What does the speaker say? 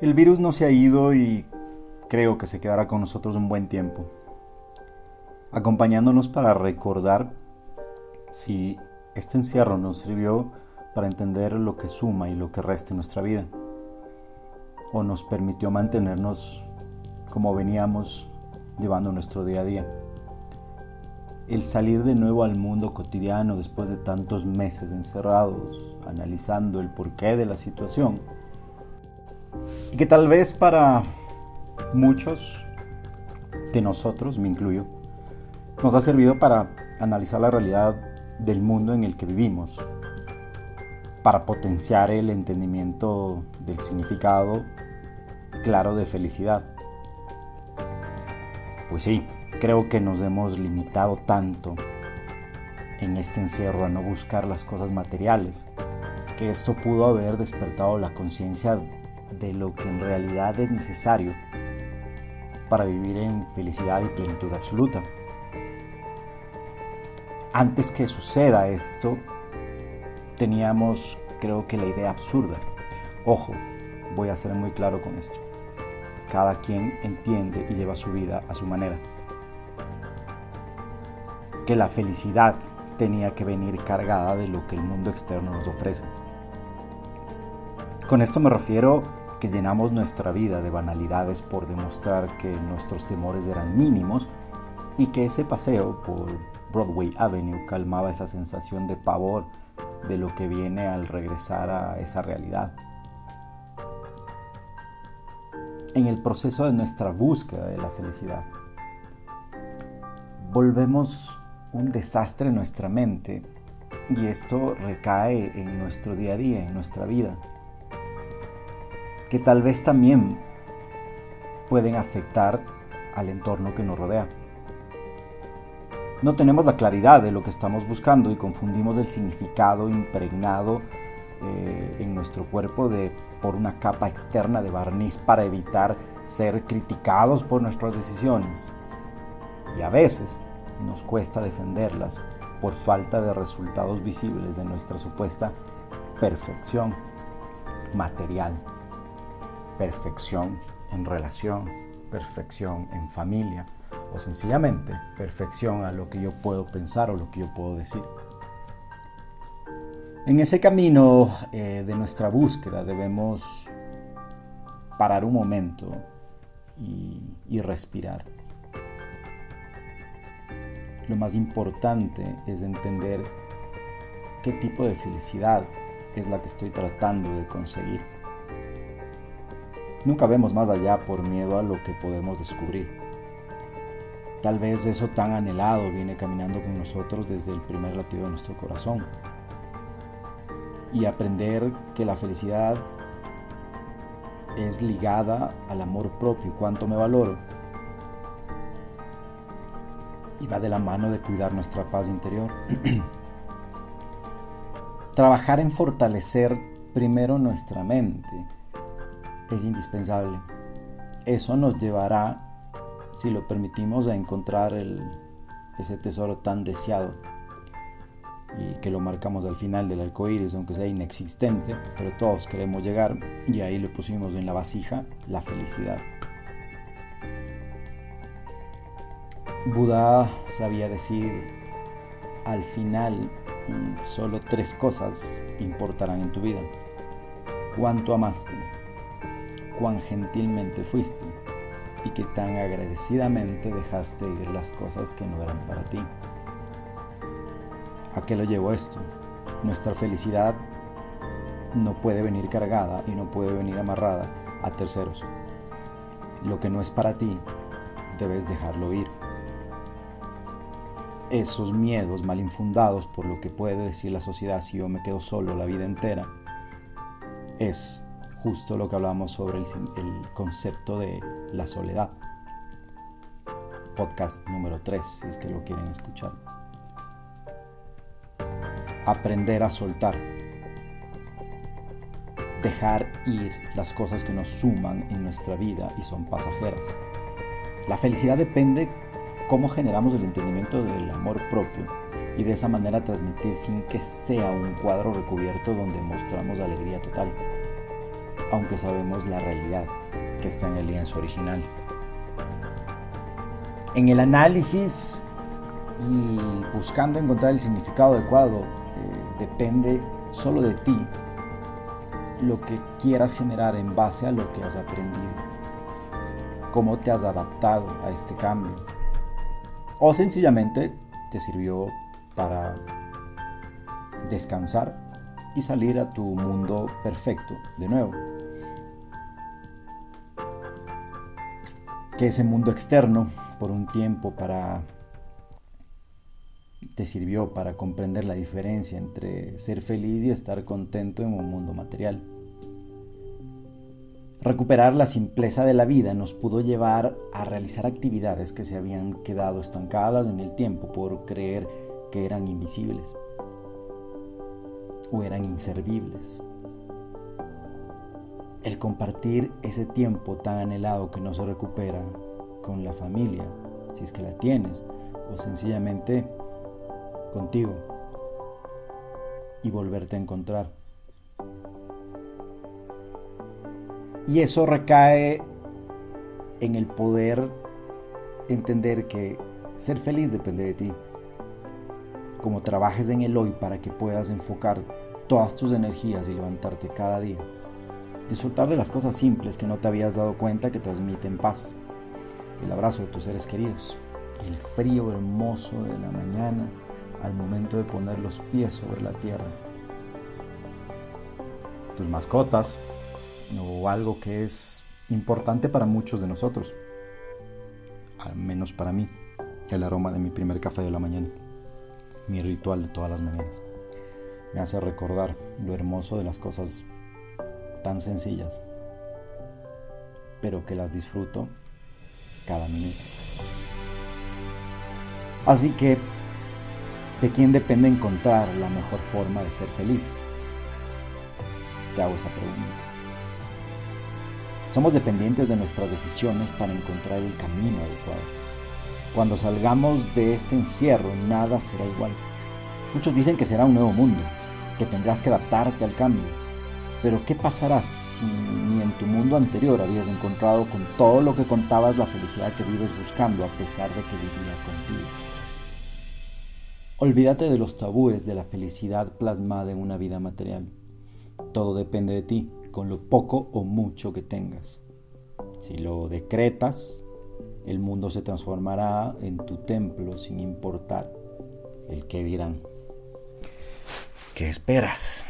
El virus no se ha ido y creo que se quedará con nosotros un buen tiempo, acompañándonos para recordar si este encierro nos sirvió para entender lo que suma y lo que resta en nuestra vida, o nos permitió mantenernos como veníamos llevando nuestro día a día. El salir de nuevo al mundo cotidiano después de tantos meses encerrados, analizando el porqué de la situación, que tal vez para muchos de nosotros, me incluyo, nos ha servido para analizar la realidad del mundo en el que vivimos, para potenciar el entendimiento del significado claro de felicidad. Pues sí, creo que nos hemos limitado tanto en este encierro a no buscar las cosas materiales, que esto pudo haber despertado la conciencia de lo que en realidad es necesario para vivir en felicidad y plenitud absoluta. Antes que suceda esto, teníamos creo que la idea absurda. Ojo, voy a ser muy claro con esto. Cada quien entiende y lleva su vida a su manera. Que la felicidad tenía que venir cargada de lo que el mundo externo nos ofrece. Con esto me refiero que llenamos nuestra vida de banalidades por demostrar que nuestros temores eran mínimos y que ese paseo por Broadway Avenue calmaba esa sensación de pavor de lo que viene al regresar a esa realidad. En el proceso de nuestra búsqueda de la felicidad, volvemos un desastre en nuestra mente y esto recae en nuestro día a día, en nuestra vida que tal vez también pueden afectar al entorno que nos rodea. No tenemos la claridad de lo que estamos buscando y confundimos el significado impregnado eh, en nuestro cuerpo de, por una capa externa de barniz para evitar ser criticados por nuestras decisiones. Y a veces nos cuesta defenderlas por falta de resultados visibles de nuestra supuesta perfección material perfección en relación, perfección en familia o sencillamente perfección a lo que yo puedo pensar o lo que yo puedo decir. En ese camino eh, de nuestra búsqueda debemos parar un momento y respirar. Lo más importante es entender qué tipo de felicidad es la que estoy tratando de conseguir. Nunca vemos más allá por miedo a lo que podemos descubrir. Tal vez eso tan anhelado viene caminando con nosotros desde el primer latido de nuestro corazón. Y aprender que la felicidad es ligada al amor propio, cuánto me valoro. Y va de la mano de cuidar nuestra paz interior. Trabajar en fortalecer primero nuestra mente es indispensable. Eso nos llevará, si lo permitimos, a encontrar ese tesoro tan deseado y que lo marcamos al final del arco iris, aunque sea inexistente, pero todos queremos llegar y ahí le pusimos en la vasija la felicidad. Buda sabía decir, al final mm, solo tres cosas importarán en tu vida. Cuánto amaste, cuán gentilmente fuiste y que tan agradecidamente dejaste ir las cosas que no eran para ti. ¿A qué lo llevo esto? Nuestra felicidad no puede venir cargada y no puede venir amarrada a terceros. Lo que no es para ti, debes dejarlo ir. Esos miedos mal infundados por lo que puede decir la sociedad si yo me quedo solo la vida entera, es justo lo que hablamos sobre el, concepto de la soledad. Podcast número 3, si es que lo quieren escuchar. Aprender a soltar. Dejar ir las cosas que nos suman en nuestra vida y son pasajeras. La felicidad depende cómo generamos el entendimiento del amor propio y de esa manera transmitir sin que sea un cuadro recubierto donde mostramos alegría total aunque sabemos la realidad que está en el lienzo original. En el análisis y buscando encontrar el significado adecuado, eh, depende solo de ti lo que quieras generar en base a lo que has aprendido, cómo te has adaptado a este cambio, o sencillamente te sirvió para descansar y salir a tu mundo perfecto de nuevo. Que ese mundo externo por un tiempo para te sirvió para comprender la diferencia entre ser feliz y estar contento en un mundo material. Recuperar la simpleza de la vida nos pudo llevar a realizar actividades que se habían quedado estancadas en el tiempo por creer que eran invisibles o eran inservibles. El compartir ese tiempo tan anhelado que no se recupera con la familia, si es que la tienes, o sencillamente contigo y volverte a encontrar. Y eso recae en el poder entender que ser feliz depende de ti. Como trabajes en el hoy para que puedas enfocar todas tus energías y levantarte cada día. Disfrutar de las cosas simples que no te habías dado cuenta que transmiten paz. El abrazo de tus seres queridos. El frío hermoso de la mañana al momento de poner los pies sobre la tierra. Tus mascotas o algo que es importante para muchos de nosotros, al menos para mí, el aroma de mi primer café de la mañana, mi ritual de todas las mañanas. Me hace recordar lo hermoso de las cosas tan sencillas, pero que las disfruto cada minuto. Así que ¿De quién depende encontrar la mejor forma de ser feliz? Te hago esa pregunta. Somos dependientes de nuestras decisiones para encontrar el camino adecuado. Cuando salgamos de este encierro, nada será igual. Muchos dicen que será un nuevo mundo, que tendrás que adaptarte al cambio. Pero ¿qué pasará si ni en tu mundo anterior habías encontrado con todo lo que contabas la felicidad que vives buscando a pesar de que vivía contigo? Olvídate de los tabúes de la felicidad plasmada en una vida material. Todo depende de ti, con lo poco o mucho que tengas. Si lo decretas, el mundo se transformará en tu templo sin importar el que dirán. ¿Qué esperas?